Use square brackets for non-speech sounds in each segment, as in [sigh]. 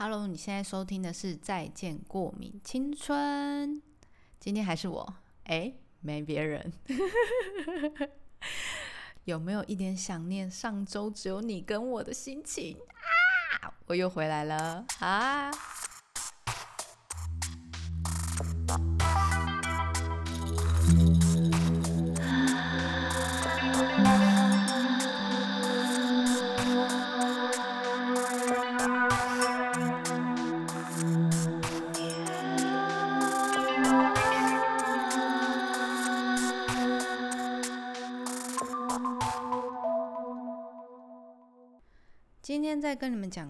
Hello，你现在收听的是《再见过敏青春》，今天还是我，哎，没别人。有没有一点想念上周只有你跟我的心情啊？我又回来了啊！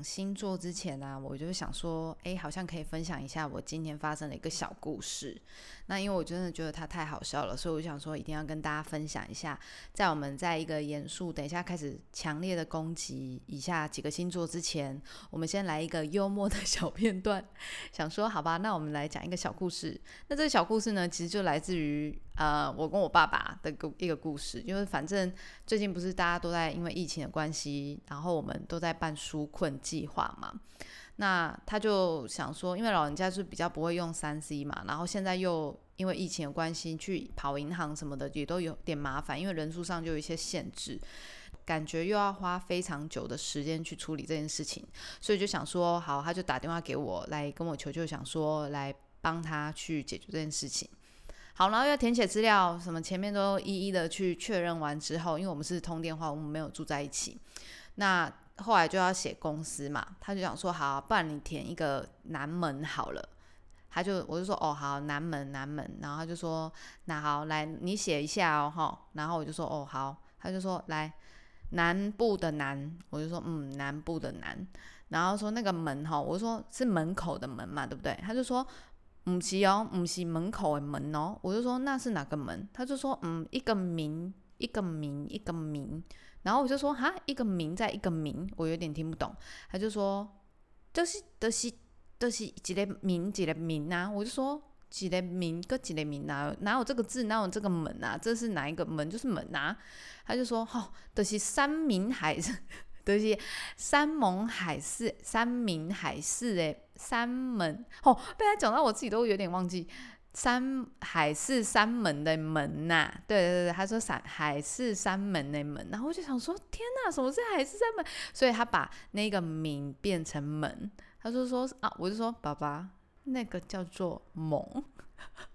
星座之前呢，我就想说，哎，好像可以分享一下我今天发生的一个小故事。那因为我真的觉得它太好笑了，所以我想说一定要跟大家分享一下。在我们在一个严肃，等一下开始强烈的攻击以下几个星座之前，我们先来一个幽默的 [laughs] 小片段。想说，好吧，那我们来讲一个小故事。那这个小故事呢，其实就来自于呃，我跟我爸爸的个一个故事。因为反正最近不是大家都在因为疫情的关系，然后我们都在。在办纾困计划嘛，那他就想说，因为老人家是比较不会用三 C 嘛，然后现在又因为疫情的关系，去跑银行什么的也都有点麻烦，因为人数上就有一些限制，感觉又要花非常久的时间去处理这件事情，所以就想说，好，他就打电话给我来跟我求救，想说来帮他去解决这件事情。好，然后要填写资料，什么前面都一一的去确认完之后，因为我们是通电话，我们没有住在一起，那。后来就要写公司嘛，他就想说好，不然你填一个南门好了。他就我就说哦好，南门南门，然后他就说那好来你写一下哦哈，然后我就说哦好，他就说来南部的南，我就说嗯南部的南，然后说那个门哈，我说是门口的门嘛，对不对？他就说唔是哦，唔是门口的门哦，我就说那是哪个门？他就说嗯一个名一个名一个名。然后我就说哈，一个名在一个名，我有点听不懂。他就说，都是都是都是几个名几个名啊？我就说几个名个几个名啊？哪有这个字？哪有这个门啊？这是哪一个门？就是门啊。他就说，哈，都是山明海誓，[laughs] 都是山盟海誓，山明海誓诶，三门。哦，被他讲到我自己都有点忘记。山海是山门的门呐，对对对，他说山海是山门的门，然后我就想说，天呐，什么是海是山门？所以他把那个名变成门，他就说啊，我就说爸爸，那个叫做蒙，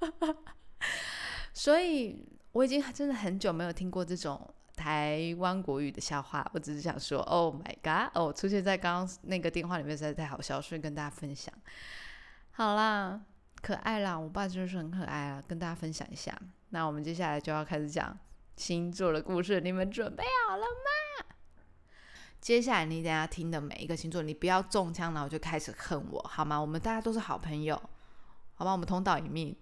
[laughs] 所以我已经真的很久没有听过这种台湾国语的笑话，我只是想说，Oh my god，哦，出现在刚刚那个电话里面实在太好笑，所以跟大家分享，好啦。可爱啦，我爸就是很可爱啊，跟大家分享一下。那我们接下来就要开始讲星座的故事，你们准备好了吗？接下来你等下听的每一个星座，你不要中枪，然后就开始恨我，好吗？我们大家都是好朋友，好吧？我们同道一命，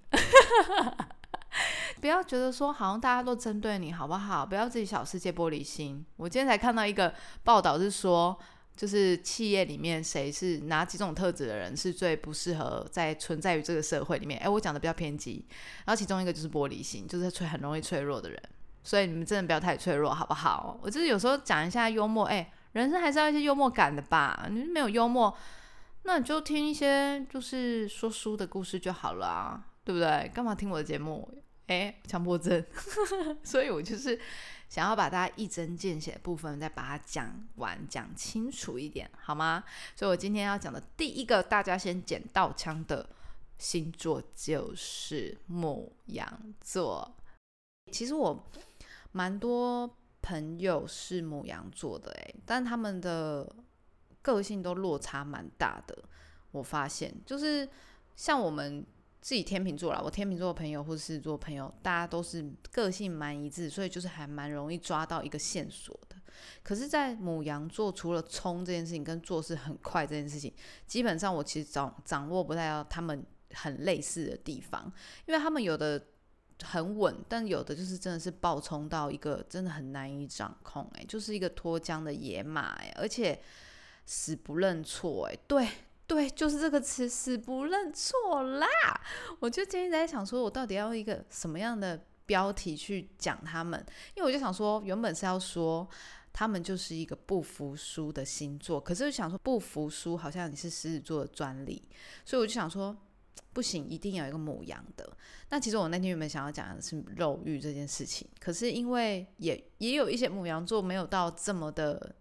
不要觉得说好像大家都针对你，好不好？不要自己小世界玻璃心。我今天才看到一个报道，是说。就是企业里面谁是哪几种特质的人是最不适合在存在于这个社会里面？哎，我讲的比较偏激，然后其中一个就是玻璃心，就是脆很容易脆弱的人。所以你们真的不要太脆弱，好不好？我就是有时候讲一下幽默，哎，人生还是要一些幽默感的吧。你没有幽默，那你就听一些就是说书的故事就好了啊，对不对？干嘛听我的节目？哎，强迫症。[laughs] 所以我就是。想要把大家一针见血的部分再把它讲完、讲清楚一点，好吗？所以我今天要讲的第一个，大家先捡到枪的星座就是牧羊座。其实我蛮多朋友是牧羊座的，诶，但他们的个性都落差蛮大的。我发现，就是像我们。自己天秤座啦，我天秤座的朋友或者是做朋友，大家都是个性蛮一致，所以就是还蛮容易抓到一个线索的。可是，在母羊座，除了冲这件事情跟做事很快这件事情，基本上我其实掌掌握不太到他们很类似的地方，因为他们有的很稳，但有的就是真的是暴冲到一个真的很难以掌控，诶，就是一个脱缰的野马，诶，而且死不认错，诶，对。对，就是这个词，死不认错啦！我就今天在想，说我到底要用一个什么样的标题去讲他们？因为我就想说，原本是要说他们就是一个不服输的星座。可是想说不服输，好像你是狮子座的专利，所以我就想说，不行，一定有一个母羊的。那其实我那天原本想要讲的是肉欲这件事情，可是因为也也有一些母羊座没有到这么的。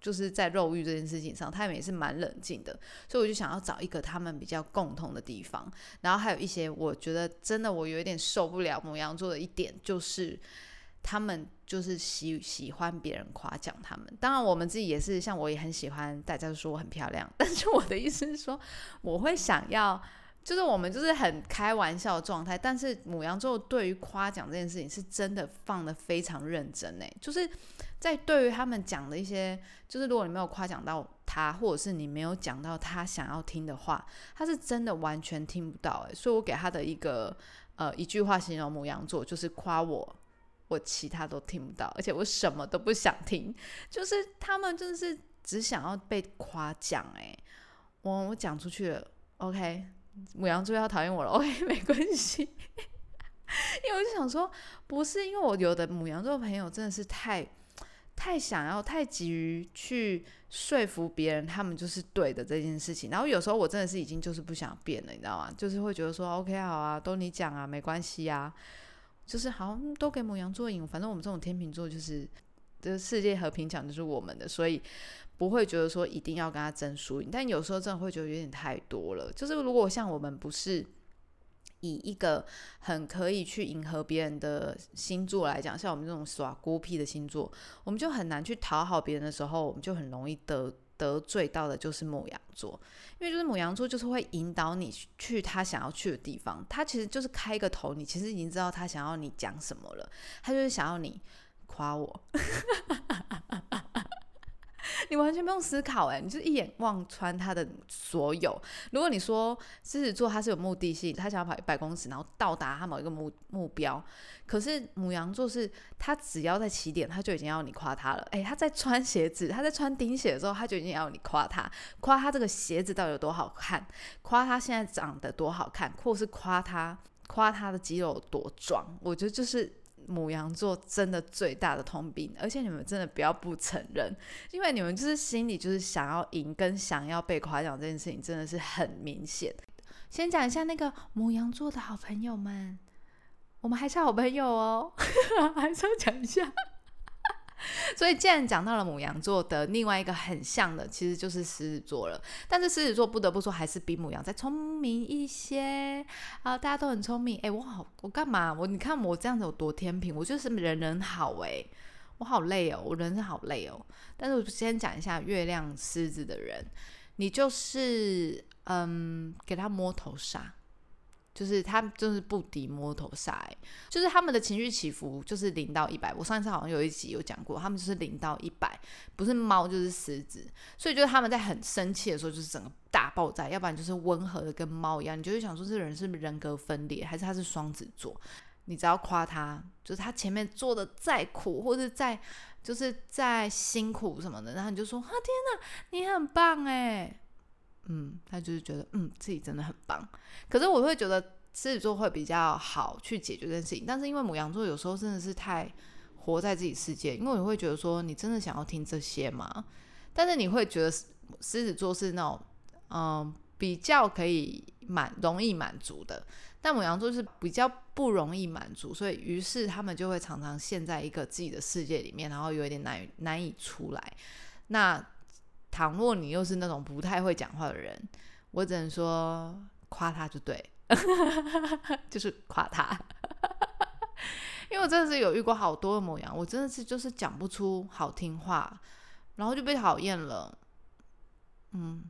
就是在肉欲这件事情上，他们也是蛮冷静的，所以我就想要找一个他们比较共同的地方。然后还有一些，我觉得真的我有一点受不了母羊座的一点，就是他们就是喜喜欢别人夸奖他们。当然，我们自己也是，像我也很喜欢大家都说我很漂亮，[laughs] 但是我的意思是说，我会想要。就是我们就是很开玩笑的状态，但是母羊座对于夸奖这件事情是真的放的非常认真诶，就是在对于他们讲的一些，就是如果你没有夸奖到他，或者是你没有讲到他想要听的话，他是真的完全听不到诶。所以我给他的一个呃一句话形容母羊座，就是夸我，我其他都听不到，而且我什么都不想听，就是他们真的是只想要被夸奖诶。我我讲出去了，OK。母羊座要讨厌我了，[laughs] OK，没关系。[laughs] 因为我就想说，不是因为我有的母羊座朋友真的是太太想要、太急于去说服别人，他们就是对的这件事情。然后有时候我真的是已经就是不想变了，你知道吗？就是会觉得说，OK，好啊，都你讲啊，没关系啊，就是好，都给母羊座赢。反正我们这种天秤座就是，这世界和平奖就是我们的，所以。不会觉得说一定要跟他争输赢，但有时候真的会觉得有点太多了。就是如果像我们不是以一个很可以去迎合别人的星座来讲，像我们这种耍孤僻的星座，我们就很难去讨好别人的时候，我们就很容易得得罪到的就是母羊座，因为就是母羊座就是会引导你去他想要去的地方，他其实就是开个头，你其实已经知道他想要你讲什么了，他就是想要你夸我。[laughs] 你完全不用思考，哎，你就一眼望穿他的所有。如果你说狮子座他是有目的性，他想要跑一百公尺，然后到达他某一个目目标，可是母羊座是他只要在起点，他就已经要你夸他了。哎，他在穿鞋子，他在穿钉鞋的时候，他就已经要你夸他，夸他这个鞋子到底有多好看，夸他现在长得多好看，或是夸他夸他的肌肉多壮。我觉得就是。母羊座真的最大的通病，而且你们真的不要不承认，因为你们就是心里就是想要赢，跟想要被夸奖这件事情真的是很明显。先讲一下那个母羊座的好朋友们，我们还是好朋友哦，[laughs] 还是要讲一下。[laughs] 所以，既然讲到了母羊座的另外一个很像的，其实就是狮子座了。但是狮子座不得不说，还是比母羊再聪明一些啊！大家都很聪明，哎，我好，我干嘛？我你看我这样子有多天平，我就是人人好哎，我好累哦，我人生好累哦。但是我先讲一下月亮狮子的人，你就是嗯，给他摸头杀。就是他就是不敌摸头杀，就是他们的情绪起伏就是零到一百。我上一次好像有一集有讲过，他们就是零到一百，不是猫就是狮子。所以就是他们在很生气的时候，就是整个大爆炸；要不然就是温和的跟猫一样。你就会想说，这人是不是人格分裂，还是他是双子座？你只要夸他，就是他前面做的再苦，或者再就是再辛苦什么的，然后你就说：啊，天哪，你很棒哎！嗯，他就是觉得嗯自己真的很棒，可是我会觉得狮子座会比较好去解决这件事情，但是因为母羊座有时候真的是太活在自己世界，因为你会觉得说你真的想要听这些吗？但是你会觉得狮子座是那种嗯比较可以满容易满足的，但母羊座是比较不容易满足，所以于是他们就会常常陷在一个自己的世界里面，然后有一点难难以出来。那倘若你又是那种不太会讲话的人，我只能说夸他就对，[laughs] 就是夸他，因为我真的是有遇过好多的模样，我真的是就是讲不出好听话，然后就被讨厌了。嗯，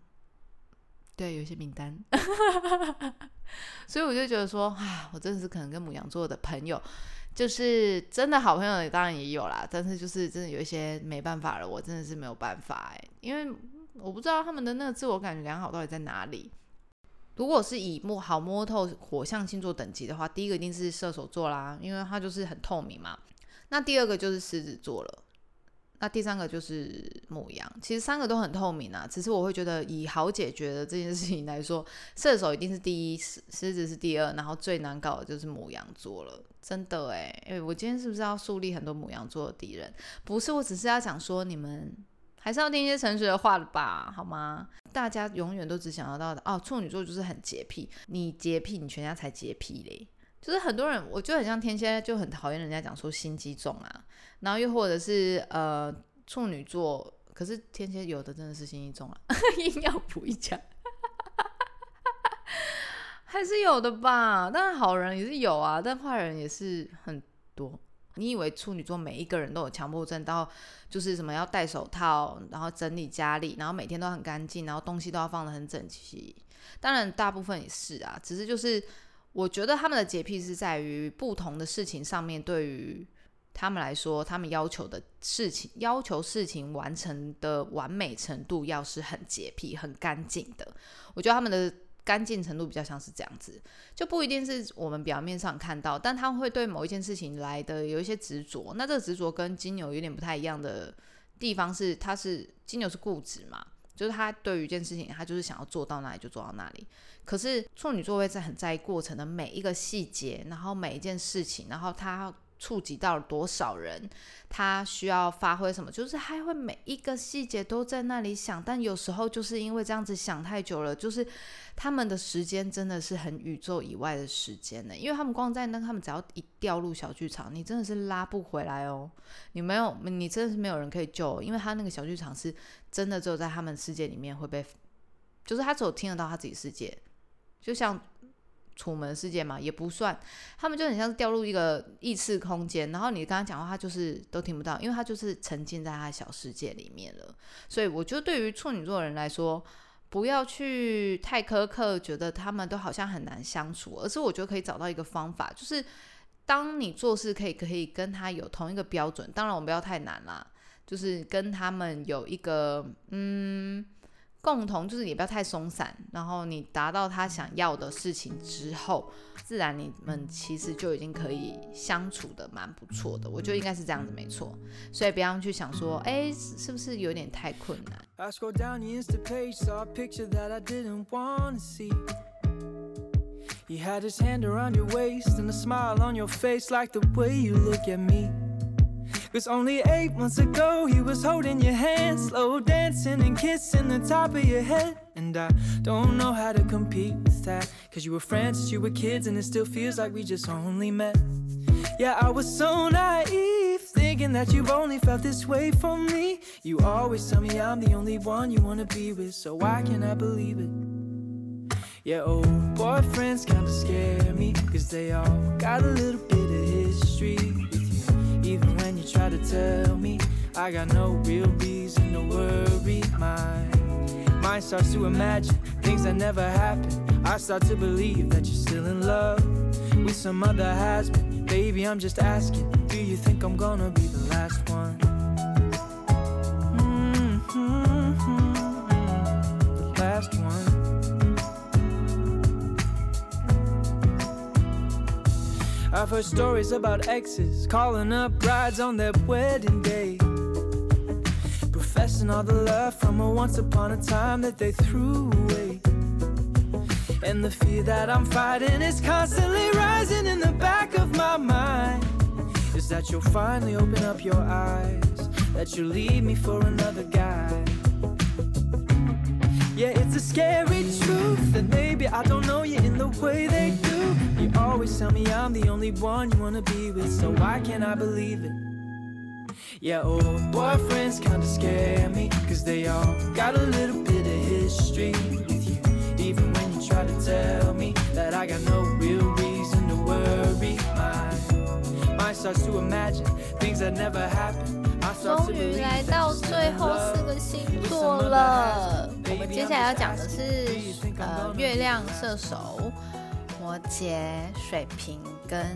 对，有些名单，[laughs] 所以我就觉得说，啊，我真的是可能跟母羊座的朋友。就是真的好朋友，当然也有啦，但是就是真的有一些没办法了，我真的是没有办法哎，因为我不知道他们的那个自我感觉良好到底在哪里。如果是以摸好摸透火象星座等级的话，第一个一定是射手座啦，因为它就是很透明嘛。那第二个就是狮子座了。那第三个就是母羊，其实三个都很透明啊。只是我会觉得以好解决的这件事情来说，射手一定是第一，狮子是第二，然后最难搞的就是母羊座了。真的诶，诶，我今天是不是要树立很多母羊座的敌人？不是，我只是要讲说你们还是要听一些诚实的话的吧，好吗？大家永远都只想得到的哦，处女座就是很洁癖，你洁癖，你全家才洁癖嘞。就是很多人，我就很像天蝎，就很讨厌人家讲说心机重啊。然后又或者是呃处女座，可是天蝎有的真的是心机重啊，[laughs] 硬要补一讲，还是有的吧。当然好人也是有啊，但坏人也是很多。你以为处女座每一个人都有强迫症，到就是什么要戴手套，然后整理家里，然后每天都很干净，然后东西都要放得很整齐。当然大部分也是啊，只是就是我觉得他们的洁癖是在于不同的事情上面对于。他们来说，他们要求的事情，要求事情完成的完美程度，要是很洁癖、很干净的。我觉得他们的干净程度比较像是这样子，就不一定是我们表面上看到，但他会对某一件事情来的有一些执着。那这个执着跟金牛有点不太一样的地方是，他是金牛是固执嘛，就是他对于一件事情，他就是想要做到哪里就做到哪里。可是处女座会在很在意过程的每一个细节，然后每一件事情，然后他。触及到了多少人，他需要发挥什么？就是还会每一个细节都在那里想，但有时候就是因为这样子想太久了，就是他们的时间真的是很宇宙以外的时间呢。因为他们光在那，他们只要一掉入小剧场，你真的是拉不回来哦。你没有，你真的是没有人可以救，因为他那个小剧场是真的只有在他们世界里面会被，就是他只有听得到他自己世界，就像。楚门世界嘛，也不算，他们就很像是掉入一个异次空间，然后你跟他讲话，他就是都听不到，因为他就是沉浸在他的小世界里面了。所以我觉得对于处女座的人来说，不要去太苛刻，觉得他们都好像很难相处，而是我觉得可以找到一个方法，就是当你做事可以可以跟他有同一个标准，当然我们不要太难啦，就是跟他们有一个嗯。共同就是也不要太松散，然后你达到他想要的事情之后，自然你们其实就已经可以相处的蛮不错的。我觉得应该是这样子，没错。所以不要去想说，哎，是不是有点太困难？Cause only eight months ago he was holding your hand, slow dancing and kissing the top of your head. And I don't know how to compete with that. Cause you were friends since you were kids, and it still feels like we just only met. Yeah, I was so naive, thinking that you've only felt this way for me. You always tell me I'm the only one you wanna be with, so why can't I believe it? Yeah, old boyfriends kinda scare me, cause they all got a little bit of history. Even when you try to tell me. I got no real reason to worry. My mind starts to imagine things that never happened. I start to believe that you're still in love With some other has-been. Baby, I'm just asking Do you think I'm gonna be the last one? Mm -hmm, the last one I've heard stories about exes calling up brides on their wedding day. Professing all the love from a once upon a time that they threw away. And the fear that I'm fighting is constantly rising in the back of my mind. Is that you'll finally open up your eyes, that you'll leave me for another guy. Yeah, it's a scary truth that maybe I don't know you in the way they do. You always tell me I'm the only one you wanna be with, so why can't I believe it? Yeah, old boyfriends kinda scare me, cause they all got a little bit of history with you. Even when you try to tell me that I got no real reason to worry, my mind starts to imagine things that never happened. 终于来到最后四个星座了。 我们接下来要讲的是，呃，月亮射手、摩羯、水瓶，跟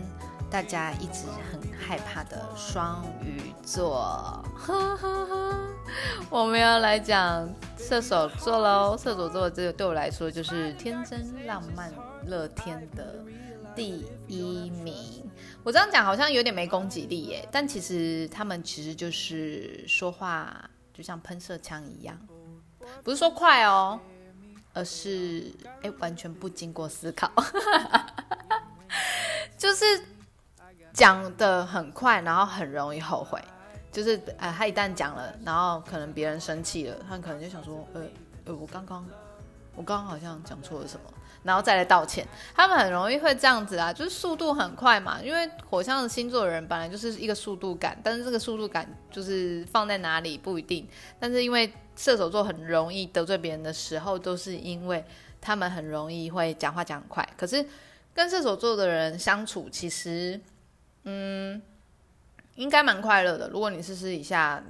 大家一直很害怕的双鱼座。[laughs] 我们要来讲射手座喽。射手座这个对我来说就是天真、浪漫、乐天的第一名。我这样讲好像有点没攻击力耶，但其实他们其实就是说话就像喷射枪一样，不是说快哦，而是哎完全不经过思考，[laughs] 就是讲的很快，然后很容易后悔。就是呃，他一旦讲了，然后可能别人生气了，他可能就想说，呃呃，我刚刚我刚刚好像讲错了什么，然后再来道歉。他们很容易会这样子啊，就是速度很快嘛，因为火象的星座的人本来就是一个速度感，但是这个速度感就是放在哪里不一定。但是因为射手座很容易得罪别人的时候，都是因为他们很容易会讲话讲很快。可是跟射手座的人相处，其实嗯。应该蛮快乐的。如果你是私底下，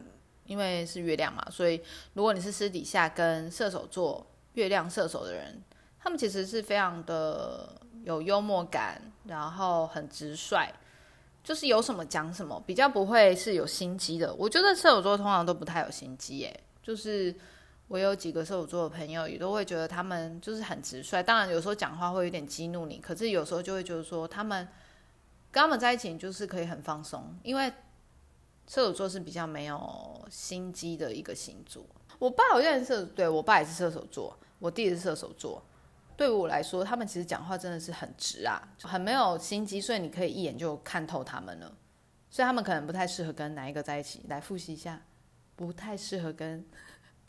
因为是月亮嘛，所以如果你是私底下跟射手座、月亮射手的人，他们其实是非常的有幽默感，然后很直率，就是有什么讲什么，比较不会是有心机的。我觉得射手座通常都不太有心机，耶。就是我有几个射手座的朋友，也都会觉得他们就是很直率。当然有时候讲话会有点激怒你，可是有时候就会觉得说他们。跟他们在一起就是可以很放松，因为射手座是比较没有心机的一个星座。我爸好像是射，对我爸也是射手座，我弟是射手座。对于我来说，他们其实讲话真的是很直啊，很没有心机，所以你可以一眼就看透他们了。所以他们可能不太适合跟哪一个在一起。来复习一下，不太适合跟。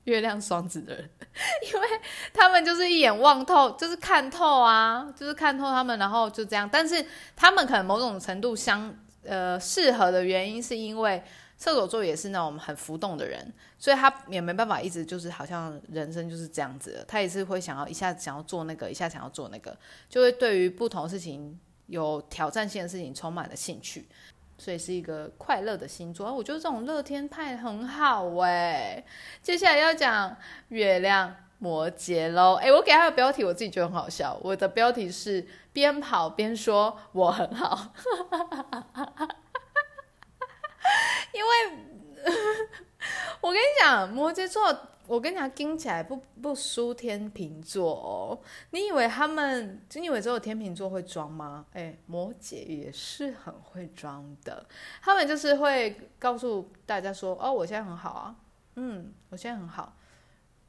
月亮双子的人，[laughs] 因为他们就是一眼望透，就是看透啊，就是看透他们，然后就这样。但是他们可能某种程度相呃适合的原因，是因为射手座也是那种很浮动的人，所以他也没办法一直就是好像人生就是这样子，他也是会想要一下子想要做那个，一下想要做那个，就会对于不同事情有挑战性的事情充满了兴趣。所以是一个快乐的星座，我觉得这种乐天派很好哎。接下来要讲月亮摩羯喽，哎，我给他的标题我自己觉得很好笑，我的标题是边跑边说我很好，因为我跟你摩羯座。我跟你讲，听起来不不输天秤座哦。你以为他们，你以为只有天秤座会装吗？哎，摩羯也是很会装的。他们就是会告诉大家说：“哦，我现在很好啊，嗯，我现在很好。”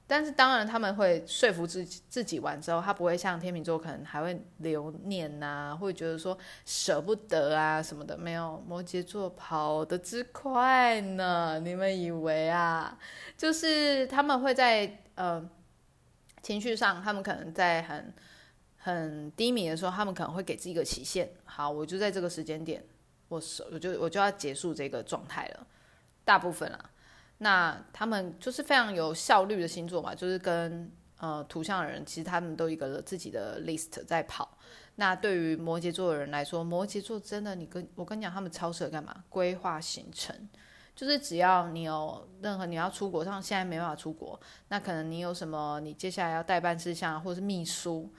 但是当然，他们会说服自己自己完之后，他不会像天秤座，可能还会留念呐，会觉得说舍不得啊什么的。没有，摩羯座跑得之快呢，你们以为啊？就是他们会在呃情绪上，他们可能在很很低迷的时候，他们可能会给自己一个期限。好，我就在这个时间点，我我就我就要结束这个状态了。大部分啊。那他们就是非常有效率的星座嘛，就是跟呃图像的人，其实他们都一个自己的 list 在跑。那对于摩羯座的人来说，摩羯座真的，你跟我跟你讲，他们超适合干嘛？规划行程，就是只要你有任何你要出国，像现在没办法出国，那可能你有什么，你接下来要代办事项或者是秘书，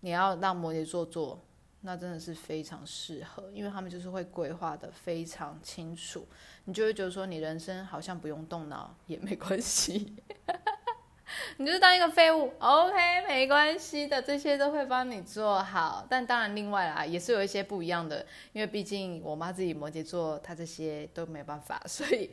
你要让摩羯座做。那真的是非常适合，因为他们就是会规划的非常清楚，你就会觉得说你人生好像不用动脑也没关系，[laughs] 你就当一个废物，OK，没关系的，这些都会帮你做好。但当然，另外啦，也是有一些不一样的，因为毕竟我妈自己摩羯座，她这些都没办法，所以。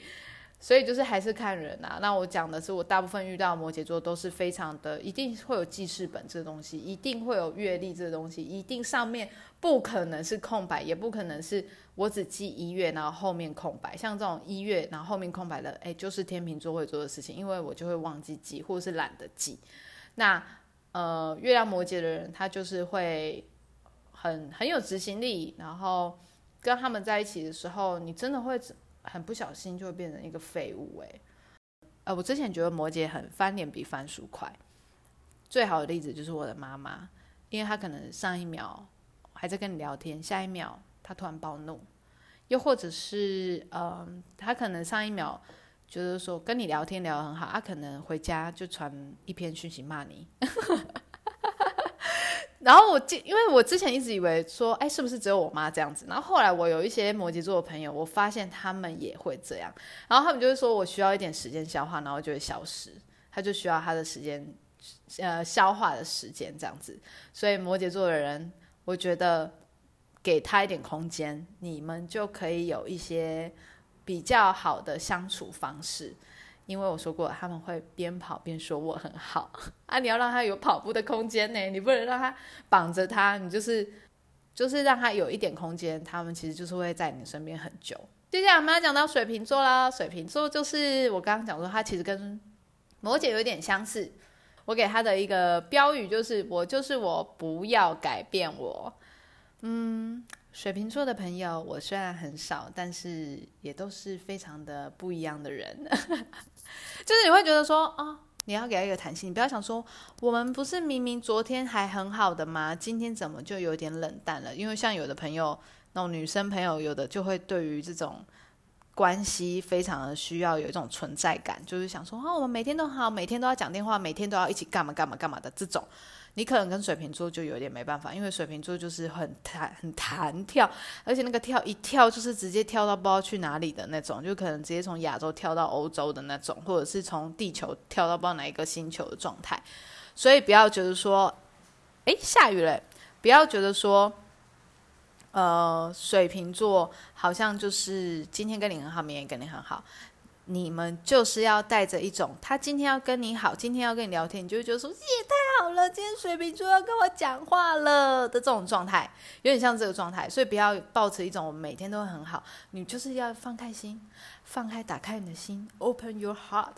所以就是还是看人啊。那我讲的是，我大部分遇到摩羯座都是非常的，一定会有记事本这个东西，一定会有阅历这个东西，一定上面不可能是空白，也不可能是我只记一月，然后后面空白。像这种一月然后后面空白的，哎，就是天秤座会做的事情，因为我就会忘记记，或者是懒得记。那呃，月亮摩羯的人，他就是会很很有执行力，然后跟他们在一起的时候，你真的会。很不小心就会变成一个废物哎，呃，我之前觉得摩羯很翻脸比翻书快，最好的例子就是我的妈妈，因为她可能上一秒还在跟你聊天，下一秒她突然暴怒，又或者是嗯，她可能上一秒觉得说跟你聊天聊得很好，她可能回家就传一篇讯息骂你。[laughs] 然后我记，因为我之前一直以为说，哎，是不是只有我妈这样子？然后后来我有一些摩羯座的朋友，我发现他们也会这样。然后他们就是说我需要一点时间消化，然后就会消失。他就需要他的时间，呃，消化的时间这样子。所以摩羯座的人，我觉得给他一点空间，你们就可以有一些比较好的相处方式。因为我说过，他们会边跑边说我很好 [laughs] 啊，你要让他有跑步的空间呢，你不能让他绑着他，你就是就是让他有一点空间，他们其实就是会在你身边很久。接下来我们要讲到水瓶座啦，水瓶座就是我刚刚讲说，他其实跟摩羯有点相似。我给他的一个标语就是“我就是我，不要改变我”。嗯。水瓶座的朋友，我虽然很少，但是也都是非常的不一样的人。[laughs] 就是你会觉得说啊，你要给他一个弹性，你不要想说我们不是明明昨天还很好的吗？今天怎么就有点冷淡了？因为像有的朋友，那种女生朋友，有的就会对于这种关系非常的需要有一种存在感，就是想说啊，我们每天都好，每天都要讲电话，每天都要一起干嘛干嘛干嘛的这种。你可能跟水瓶座就有点没办法，因为水瓶座就是很弹很弹跳，而且那个跳一跳就是直接跳到不知道去哪里的那种，就可能直接从亚洲跳到欧洲的那种，或者是从地球跳到不知道哪一个星球的状态。所以不要觉得说，哎，下雨了，不要觉得说，呃，水瓶座好像就是今天跟你很好，明天跟你很好。你们就是要带着一种，他今天要跟你好，今天要跟你聊天，你就会觉得说也太好了，今天水瓶座要跟我讲话了的这种状态，有点像这个状态，所以不要抱持一种我每天都很好，你就是要放开心，放开，打开你的心，open your heart，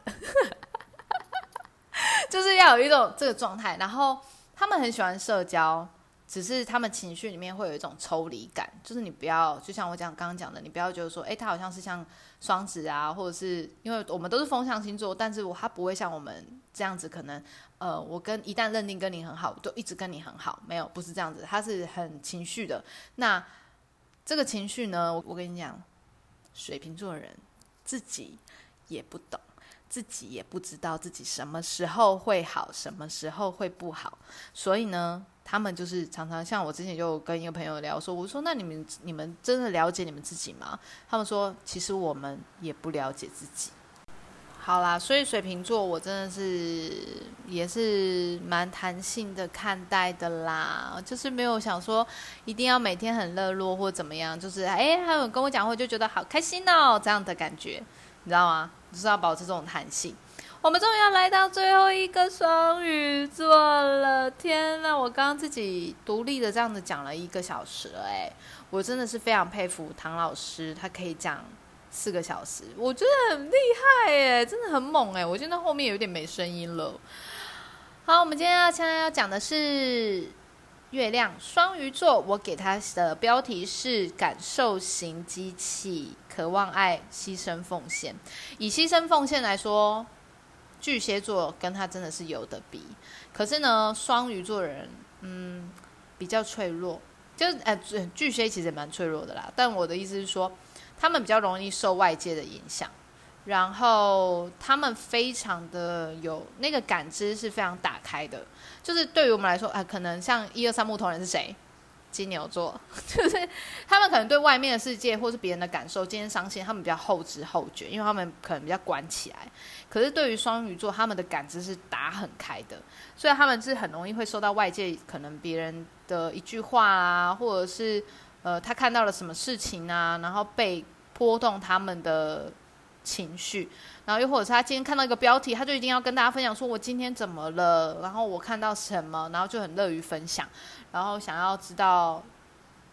就是要有一种这个状态。然后他们很喜欢社交。只是他们情绪里面会有一种抽离感，就是你不要，就像我讲刚刚讲的，你不要觉得说，哎，他好像是像双子啊，或者是因为我们都是风象星座，但是我他不会像我们这样子，可能呃，我跟一旦认定跟你很好，就一直跟你很好，没有，不是这样子，他是很情绪的。那这个情绪呢，我跟你讲，水瓶座的人自己也不懂，自己也不知道自己什么时候会好，什么时候会不好，所以呢。他们就是常常像我之前就跟一个朋友聊说，我说那你们你们真的了解你们自己吗？他们说其实我们也不了解自己。好啦，所以水瓶座我真的是也是蛮弹性的看待的啦，就是没有想说一定要每天很热络或怎么样，就是哎，他有跟我讲话就觉得好开心哦，这样的感觉，你知道吗？就是要保持这种弹性。我们终于要来到最后一个双鱼座了！天呐，我刚刚自己独立的这样子讲了一个小时了，哎，我真的是非常佩服唐老师，他可以讲四个小时，我觉得很厉害，哎，真的很猛，哎，我现在后面有点没声音了。好，我们今天要现在要讲的是月亮双鱼座，我给他的标题是感受型机器，渴望爱，牺牲奉献。以牺牲奉献来说。巨蟹座跟他真的是有的比，可是呢，双鱼座人，嗯，比较脆弱，就是呃，巨蟹其实也蛮脆弱的啦。但我的意思是说，他们比较容易受外界的影响，然后他们非常的有那个感知是非常打开的。就是对于我们来说，啊，可能像一二三木头人是谁？金牛座，[laughs] 就是他们可能对外面的世界或是别人的感受，今天伤心，他们比较后知后觉，因为他们可能比较关起来。可是对于双鱼座，他们的感知是打很开的，所以他们是很容易会受到外界可能别人的一句话啊，或者是呃他看到了什么事情啊，然后被波动他们的情绪，然后又或者是他今天看到一个标题，他就一定要跟大家分享说我今天怎么了，然后我看到什么，然后就很乐于分享。然后想要知道，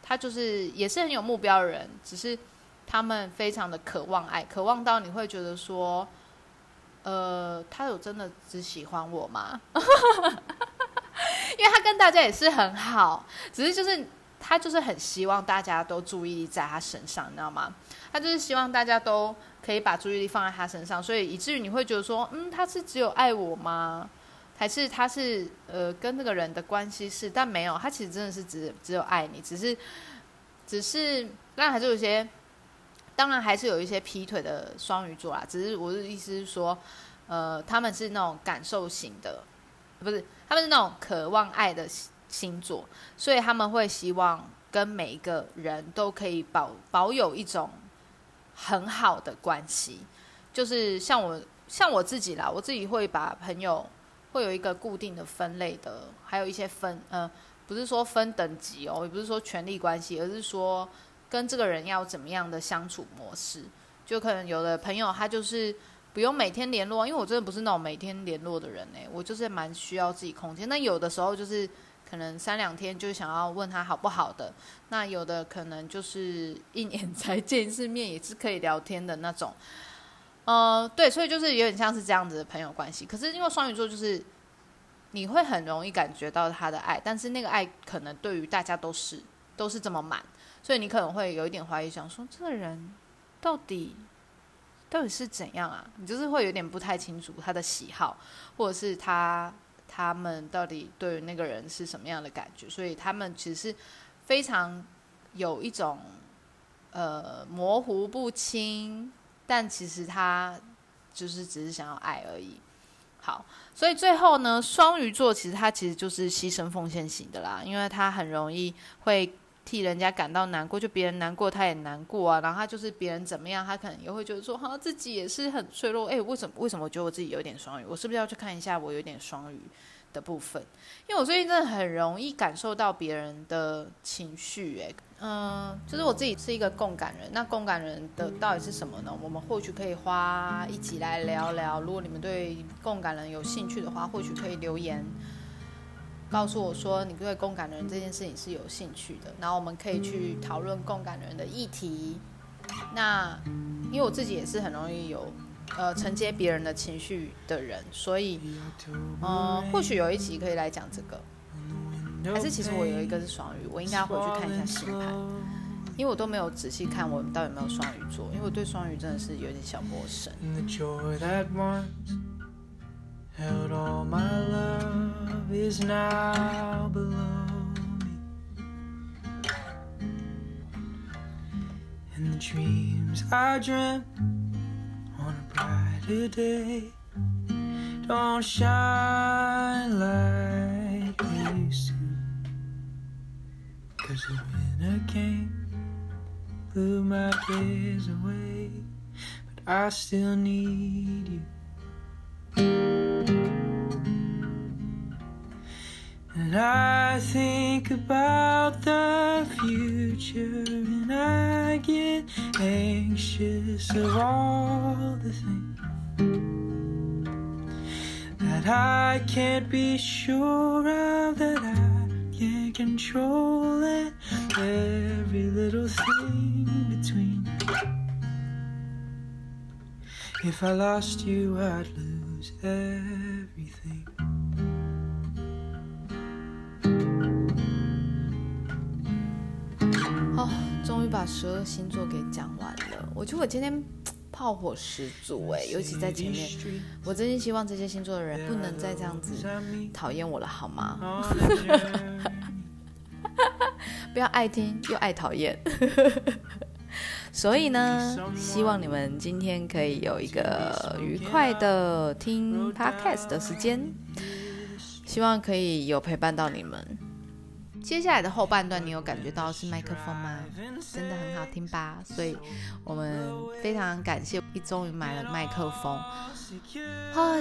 他就是也是很有目标的人，只是他们非常的渴望爱，渴望到你会觉得说，呃，他有真的只喜欢我吗？[laughs] 因为他跟大家也是很好，只是就是他就是很希望大家都注意力在他身上，你知道吗？他就是希望大家都可以把注意力放在他身上，所以以至于你会觉得说，嗯，他是只有爱我吗？还是他是呃跟那个人的关系是，但没有，他其实真的是只只有爱你，只是只是，当然还是有些，当然还是有一些劈腿的双鱼座啦。只是我的意思是说，呃，他们是那种感受型的，不是，他们是那种渴望爱的星座，所以他们会希望跟每一个人都可以保保有一种很好的关系。就是像我像我自己啦，我自己会把朋友。会有一个固定的分类的，还有一些分呃不是说分等级哦，也不是说权力关系，而是说跟这个人要怎么样的相处模式。就可能有的朋友他就是不用每天联络，因为我真的不是那种每天联络的人哎，我就是蛮需要自己空间。那有的时候就是可能三两天就想要问他好不好的，那有的可能就是一年才见一次面也是可以聊天的那种。[laughs] 呃，对，所以就是有点像是这样子的朋友关系。可是因为双鱼座就是。你会很容易感觉到他的爱，但是那个爱可能对于大家都是都是这么满，所以你可能会有一点怀疑，想说这个人到底到底是怎样啊？你就是会有点不太清楚他的喜好，或者是他他们到底对于那个人是什么样的感觉，所以他们其实是非常有一种呃模糊不清，但其实他就是只是想要爱而已。好，所以最后呢，双鱼座其实他其实就是牺牲奉献型的啦，因为他很容易会替人家感到难过，就别人难过他也难过啊，然后他就是别人怎么样，他可能也会觉得说，好像自己也是很脆弱。哎，为什么？为什么我觉得我自己有点双鱼？我是不是要去看一下我有点双鱼的部分？因为我最近真的很容易感受到别人的情绪，哎。嗯，就是我自己是一个共感人。那共感人的到底是什么呢？我们或许可以花一集来聊聊。如果你们对共感人有兴趣的话，或许可以留言告诉我说你对共感人这件事情是有兴趣的。然后我们可以去讨论共感人的议题。那因为我自己也是很容易有呃承接别人的情绪的人，所以嗯，或许有一集可以来讲这个。还是其实我有一个是双鱼，我应该回去看一下星盘，因为我都没有仔细看我到底有没有双鱼座，因为我对双鱼真的是有点小陌生。love is now below me. And the dreams I dreamt on a brighter day don't shine like they used to. Cause the winter came, blew my days away, but I still need you. And I think about the future, and I get anxious of all the things that I can't be sure of that I can't control it. Every little thing between. If I lost you, I'd lose everything. 把十二星座给讲完了。我觉得我今天炮火十足哎，尤其在前面，我真心希望这些星座的人不能再这样子讨厌我了，好吗？[laughs] 不要爱听又爱讨厌，[laughs] 所以呢，希望你们今天可以有一个愉快的听 podcast 的时间，希望可以有陪伴到你们。接下来的后半段，你有感觉到是麦克风吗？真的很好听吧？所以我们非常感谢，一终于买了麦克风啊！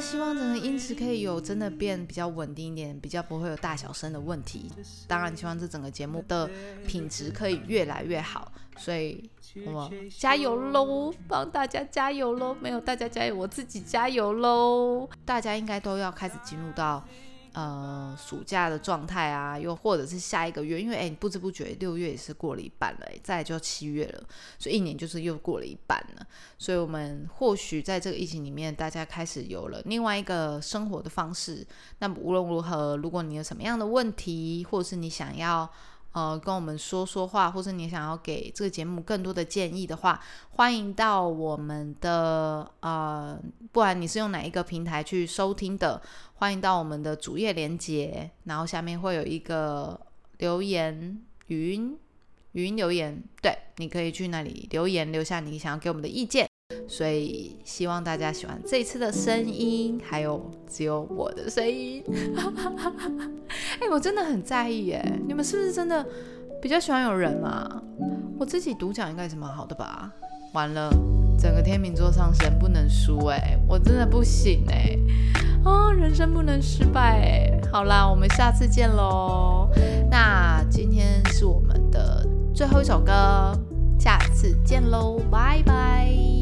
希望整个音质可以有真的变比较稳定一点，比较不会有大小声的问题。当然，希望这整个节目的品质可以越来越好。所以我加油喽，帮大家加油喽！没有大家加油，我自己加油喽！大家应该都要开始进入到。呃，暑假的状态啊，又或者是下一个月，因为哎，你不知不觉六月也是过了一半了，再就七月了，所以一年就是又过了一半了。所以，我们或许在这个疫情里面，大家开始有了另外一个生活的方式。那么无论如何，如果你有什么样的问题，或者是你想要。呃，跟我们说说话，或者你想要给这个节目更多的建议的话，欢迎到我们的呃，不管你是用哪一个平台去收听的，欢迎到我们的主页连接，然后下面会有一个留言语音语音留言，对，你可以去那里留言，留下你想要给我们的意见。所以希望大家喜欢这次的声音，还有只有我的声音。哎，我真的很在意耶，你们是不是真的比较喜欢有人啊？我自己独讲应该是蛮好的吧？完了，整个天秤座上升不能输哎，我真的不行哎，啊，人生不能失败哎。好啦，我们下次见喽。那今天是我们的最后一首歌，下次见喽，拜拜。